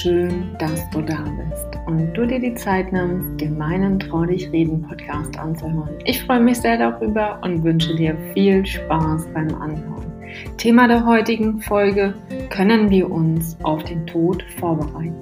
schön, dass du da bist und du dir die Zeit nimmst, den meinen Trau dich reden Podcast anzuhören. Ich freue mich sehr darüber und wünsche dir viel Spaß beim Anhören. Thema der heutigen Folge: Können wir uns auf den Tod vorbereiten?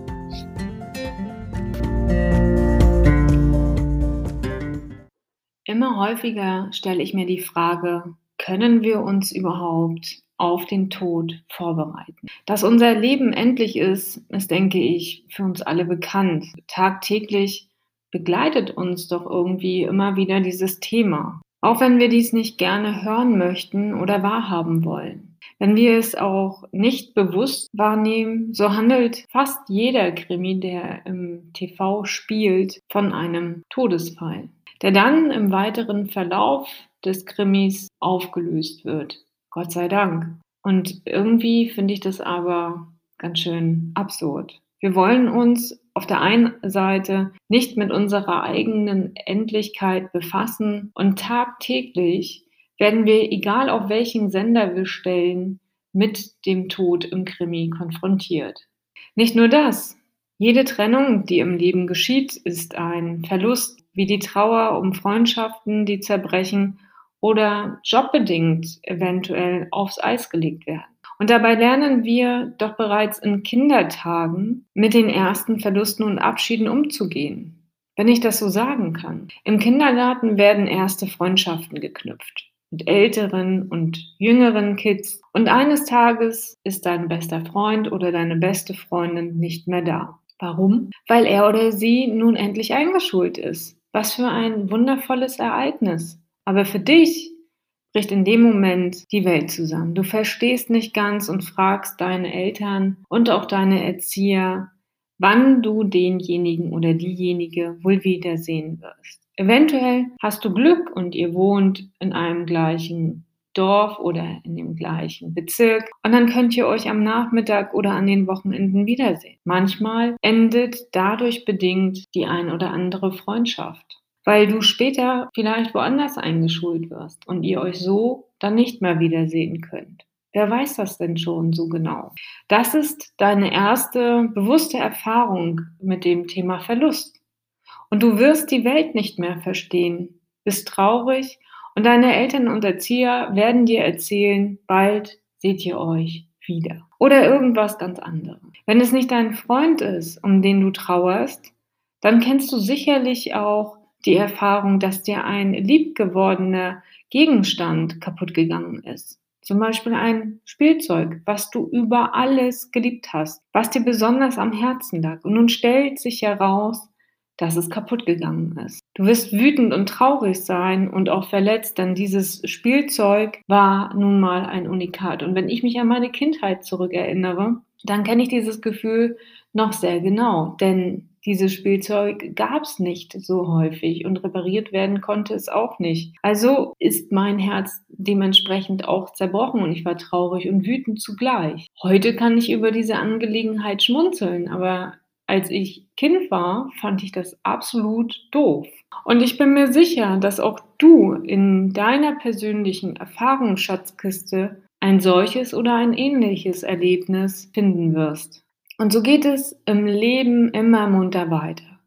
Immer häufiger stelle ich mir die Frage, können wir uns überhaupt auf den Tod vorbereiten. Dass unser Leben endlich ist, ist, denke ich, für uns alle bekannt. Tagtäglich begleitet uns doch irgendwie immer wieder dieses Thema. Auch wenn wir dies nicht gerne hören möchten oder wahrhaben wollen. Wenn wir es auch nicht bewusst wahrnehmen, so handelt fast jeder Krimi, der im TV spielt, von einem Todesfall, der dann im weiteren Verlauf des Krimis aufgelöst wird. Gott sei Dank. Und irgendwie finde ich das aber ganz schön absurd. Wir wollen uns auf der einen Seite nicht mit unserer eigenen Endlichkeit befassen und tagtäglich werden wir, egal auf welchen Sender wir stellen, mit dem Tod im Krimi konfrontiert. Nicht nur das. Jede Trennung, die im Leben geschieht, ist ein Verlust, wie die Trauer um Freundschaften, die zerbrechen oder jobbedingt eventuell aufs Eis gelegt werden. Und dabei lernen wir doch bereits in Kindertagen mit den ersten Verlusten und Abschieden umzugehen, wenn ich das so sagen kann. Im Kindergarten werden erste Freundschaften geknüpft mit älteren und jüngeren Kids und eines Tages ist dein bester Freund oder deine beste Freundin nicht mehr da. Warum? Weil er oder sie nun endlich eingeschult ist. Was für ein wundervolles Ereignis. Aber für dich bricht in dem Moment die Welt zusammen. Du verstehst nicht ganz und fragst deine Eltern und auch deine Erzieher, wann du denjenigen oder diejenige wohl wiedersehen wirst. Eventuell hast du Glück und ihr wohnt in einem gleichen Dorf oder in dem gleichen Bezirk und dann könnt ihr euch am Nachmittag oder an den Wochenenden wiedersehen. Manchmal endet dadurch bedingt die ein oder andere Freundschaft weil du später vielleicht woanders eingeschult wirst und ihr euch so dann nicht mehr wiedersehen könnt. Wer weiß das denn schon so genau? Das ist deine erste bewusste Erfahrung mit dem Thema Verlust. Und du wirst die Welt nicht mehr verstehen, bist traurig und deine Eltern und Erzieher werden dir erzählen, bald seht ihr euch wieder. Oder irgendwas ganz anderes. Wenn es nicht dein Freund ist, um den du trauerst, dann kennst du sicherlich auch die Erfahrung, dass dir ein liebgewordener Gegenstand kaputt gegangen ist. Zum Beispiel ein Spielzeug, was du über alles geliebt hast, was dir besonders am Herzen lag. Und nun stellt sich heraus, dass es kaputt gegangen ist. Du wirst wütend und traurig sein und auch verletzt, denn dieses Spielzeug war nun mal ein Unikat. Und wenn ich mich an meine Kindheit zurückerinnere, dann kenne ich dieses Gefühl noch sehr genau, denn dieses Spielzeug gab es nicht so häufig und repariert werden konnte es auch nicht. Also ist mein Herz dementsprechend auch zerbrochen und ich war traurig und wütend zugleich. Heute kann ich über diese Angelegenheit schmunzeln, aber als ich Kind war, fand ich das absolut doof. Und ich bin mir sicher, dass auch du in deiner persönlichen Erfahrungsschatzkiste ein solches oder ein ähnliches Erlebnis finden wirst. Und so geht es im Leben immer munter weiter.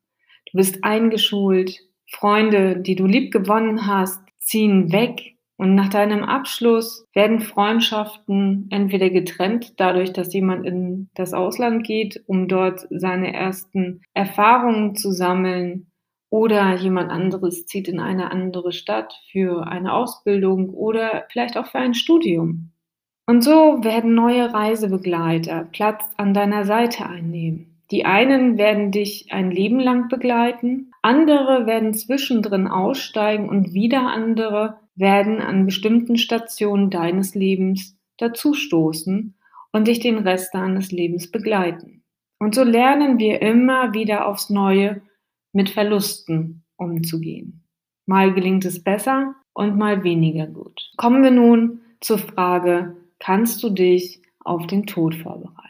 Du bist eingeschult, Freunde, die du lieb gewonnen hast, ziehen weg und nach deinem Abschluss werden Freundschaften entweder getrennt, dadurch, dass jemand in das Ausland geht, um dort seine ersten Erfahrungen zu sammeln, oder jemand anderes zieht in eine andere Stadt für eine Ausbildung oder vielleicht auch für ein Studium. Und so werden neue Reisebegleiter Platz an deiner Seite einnehmen. Die einen werden dich ein Leben lang begleiten, andere werden zwischendrin aussteigen und wieder andere werden an bestimmten Stationen deines Lebens dazustoßen und dich den Rest deines Lebens begleiten. Und so lernen wir immer wieder aufs Neue mit Verlusten umzugehen. Mal gelingt es besser und mal weniger gut. Kommen wir nun zur Frage, kannst du dich auf den Tod vorbereiten.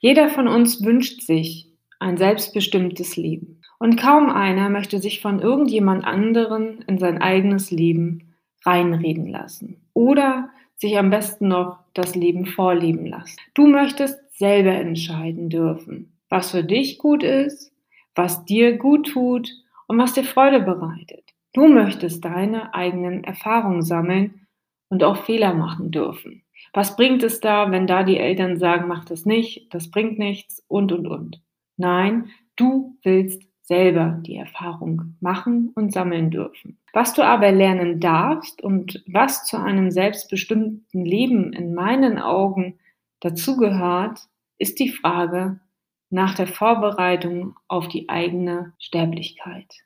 Jeder von uns wünscht sich ein selbstbestimmtes Leben. Und kaum einer möchte sich von irgendjemand anderen in sein eigenes Leben reinreden lassen. Oder sich am besten noch das Leben vorleben lassen. Du möchtest selber entscheiden dürfen, was für dich gut ist, was dir gut tut und was dir Freude bereitet. Du möchtest deine eigenen Erfahrungen sammeln und auch Fehler machen dürfen. Was bringt es da, wenn da die Eltern sagen, mach das nicht, das bringt nichts und, und, und. Nein, du willst selber die Erfahrung machen und sammeln dürfen. Was du aber lernen darfst und was zu einem selbstbestimmten Leben in meinen Augen dazugehört, ist die Frage nach der Vorbereitung auf die eigene Sterblichkeit.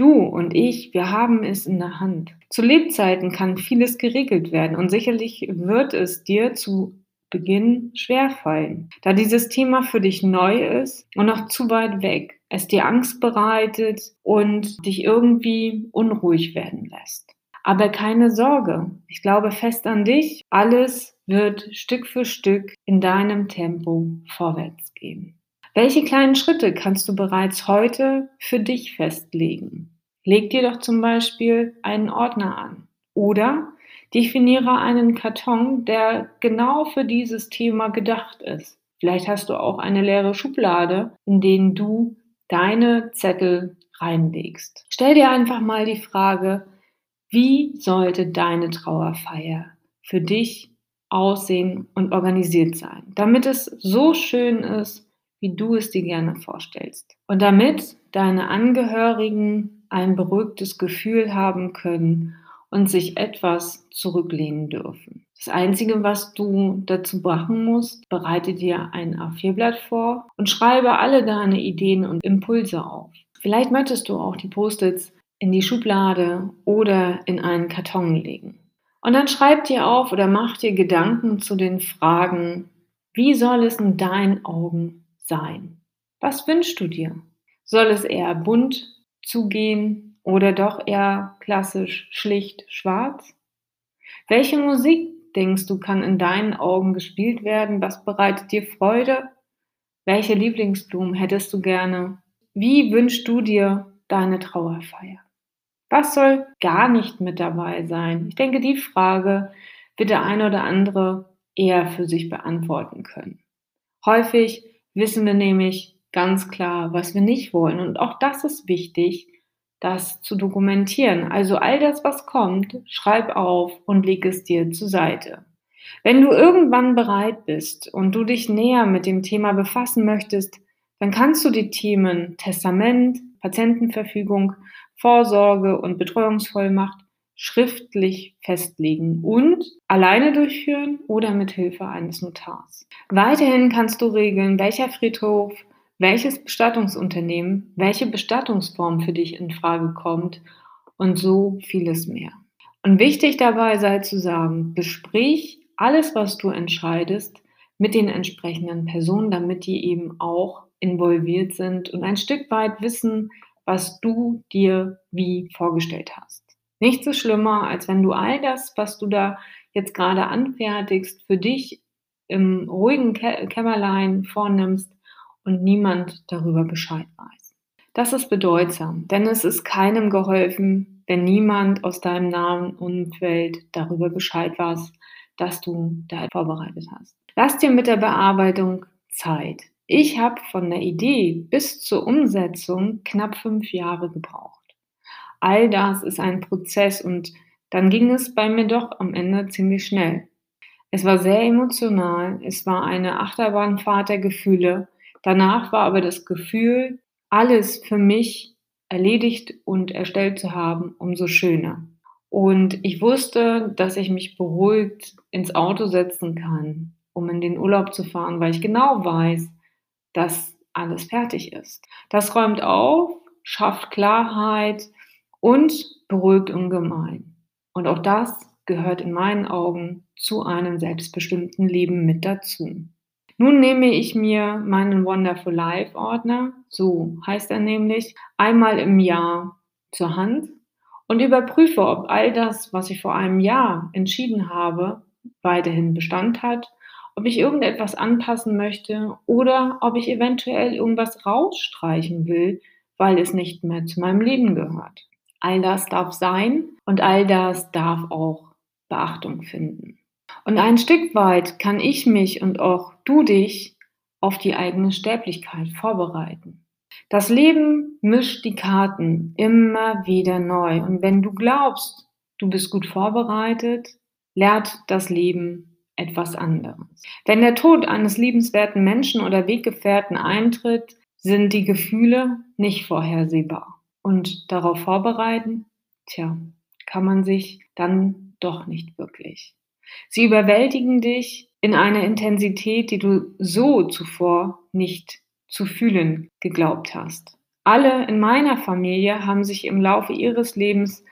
Du und ich, wir haben es in der Hand. Zu Lebzeiten kann vieles geregelt werden und sicherlich wird es dir zu Beginn schwerfallen, da dieses Thema für dich neu ist und noch zu weit weg, es dir Angst bereitet und dich irgendwie unruhig werden lässt. Aber keine Sorge, ich glaube fest an dich, alles wird Stück für Stück in deinem Tempo vorwärts gehen. Welche kleinen Schritte kannst du bereits heute für dich festlegen? Leg dir doch zum Beispiel einen Ordner an oder Definiere einen Karton, der genau für dieses Thema gedacht ist. Vielleicht hast du auch eine leere Schublade, in denen du deine Zettel reinlegst. Stell dir einfach mal die Frage, wie sollte deine Trauerfeier für dich aussehen und organisiert sein, damit es so schön ist, wie du es dir gerne vorstellst. Und damit deine Angehörigen ein beruhigtes Gefühl haben können und sich etwas zurücklehnen dürfen. Das Einzige, was du dazu machen musst, bereite dir ein A4-Blatt vor und schreibe alle deine Ideen und Impulse auf. Vielleicht möchtest du auch die Post-its in die Schublade oder in einen Karton legen. Und dann schreib dir auf oder mach dir Gedanken zu den Fragen, wie soll es in deinen Augen sein? Was wünschst du dir? Soll es eher bunt zugehen, oder doch eher klassisch schlicht schwarz? Welche Musik, denkst du, kann in deinen Augen gespielt werden? Was bereitet dir Freude? Welche Lieblingsblumen hättest du gerne? Wie wünschst du dir deine Trauerfeier? Was soll gar nicht mit dabei sein? Ich denke, die Frage wird der eine oder andere eher für sich beantworten können. Häufig wissen wir nämlich ganz klar, was wir nicht wollen. Und auch das ist wichtig, das zu dokumentieren. Also all das, was kommt, schreib auf und leg es dir zur Seite. Wenn du irgendwann bereit bist und du dich näher mit dem Thema befassen möchtest, dann kannst du die Themen Testament, Patientenverfügung, Vorsorge und Betreuungsvollmacht schriftlich festlegen und alleine durchführen oder mit Hilfe eines Notars. Weiterhin kannst du regeln, welcher Friedhof welches Bestattungsunternehmen, welche Bestattungsform für dich in Frage kommt und so vieles mehr. Und wichtig dabei sei zu sagen, besprich alles, was du entscheidest, mit den entsprechenden Personen, damit die eben auch involviert sind und ein Stück weit wissen, was du dir wie vorgestellt hast. Nicht so schlimmer, als wenn du all das, was du da jetzt gerade anfertigst, für dich im ruhigen Kämmerlein vornimmst und niemand darüber Bescheid weiß. Das ist bedeutsam, denn es ist keinem geholfen, wenn niemand aus deinem nahen Umfeld darüber Bescheid weiß, dass du da vorbereitet hast. Lass dir mit der Bearbeitung Zeit. Ich habe von der Idee bis zur Umsetzung knapp fünf Jahre gebraucht. All das ist ein Prozess und dann ging es bei mir doch am Ende ziemlich schnell. Es war sehr emotional, es war eine Achterbahnfahrt der Gefühle Danach war aber das Gefühl, alles für mich erledigt und erstellt zu haben, umso schöner. Und ich wusste, dass ich mich beruhigt ins Auto setzen kann, um in den Urlaub zu fahren, weil ich genau weiß, dass alles fertig ist. Das räumt auf, schafft Klarheit und beruhigt ungemein. Und auch das gehört in meinen Augen zu einem selbstbestimmten Leben mit dazu. Nun nehme ich mir meinen Wonderful Life Ordner, so heißt er nämlich, einmal im Jahr zur Hand und überprüfe, ob all das, was ich vor einem Jahr entschieden habe, weiterhin Bestand hat, ob ich irgendetwas anpassen möchte oder ob ich eventuell irgendwas rausstreichen will, weil es nicht mehr zu meinem Leben gehört. All das darf sein und all das darf auch Beachtung finden. Und ein Stück weit kann ich mich und auch du dich auf die eigene Sterblichkeit vorbereiten. Das Leben mischt die Karten immer wieder neu. Und wenn du glaubst, du bist gut vorbereitet, lehrt das Leben etwas anderes. Wenn der Tod eines liebenswerten Menschen oder Weggefährten eintritt, sind die Gefühle nicht vorhersehbar. Und darauf vorbereiten, tja, kann man sich dann doch nicht wirklich. Sie überwältigen dich in einer Intensität, die du so zuvor nicht zu fühlen geglaubt hast. Alle in meiner Familie haben sich im Laufe ihres Lebens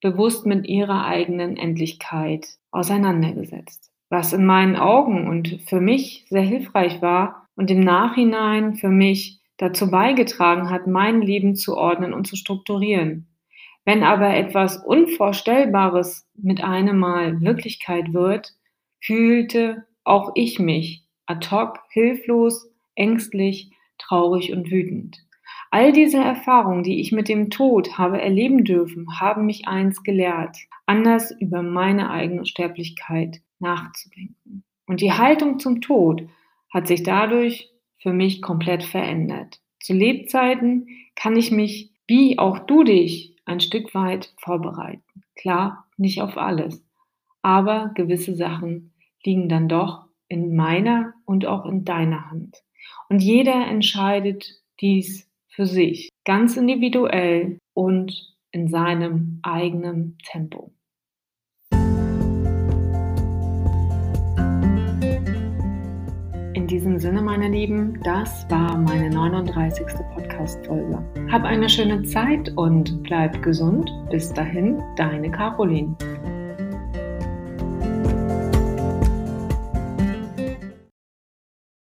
bewusst mit ihrer eigenen Endlichkeit auseinandergesetzt. Was in meinen Augen und für mich sehr hilfreich war und im Nachhinein für mich dazu beigetragen hat, mein Leben zu ordnen und zu strukturieren. Wenn aber etwas Unvorstellbares mit einem Mal Wirklichkeit wird, fühlte auch ich mich ad hoc hilflos, ängstlich, traurig und wütend. All diese Erfahrungen, die ich mit dem Tod habe erleben dürfen, haben mich eins gelehrt, anders über meine eigene Sterblichkeit nachzudenken. Und die Haltung zum Tod hat sich dadurch für mich komplett verändert. Zu Lebzeiten kann ich mich, wie auch du dich, ein Stück weit vorbereiten. Klar, nicht auf alles, aber gewisse Sachen liegen dann doch in meiner und auch in deiner Hand. Und jeder entscheidet dies für sich, ganz individuell und in seinem eigenen Tempo. Diesem Sinne, meine Lieben, das war meine 39. Podcast-Folge. Hab eine schöne Zeit und bleib gesund. Bis dahin, deine Caroline.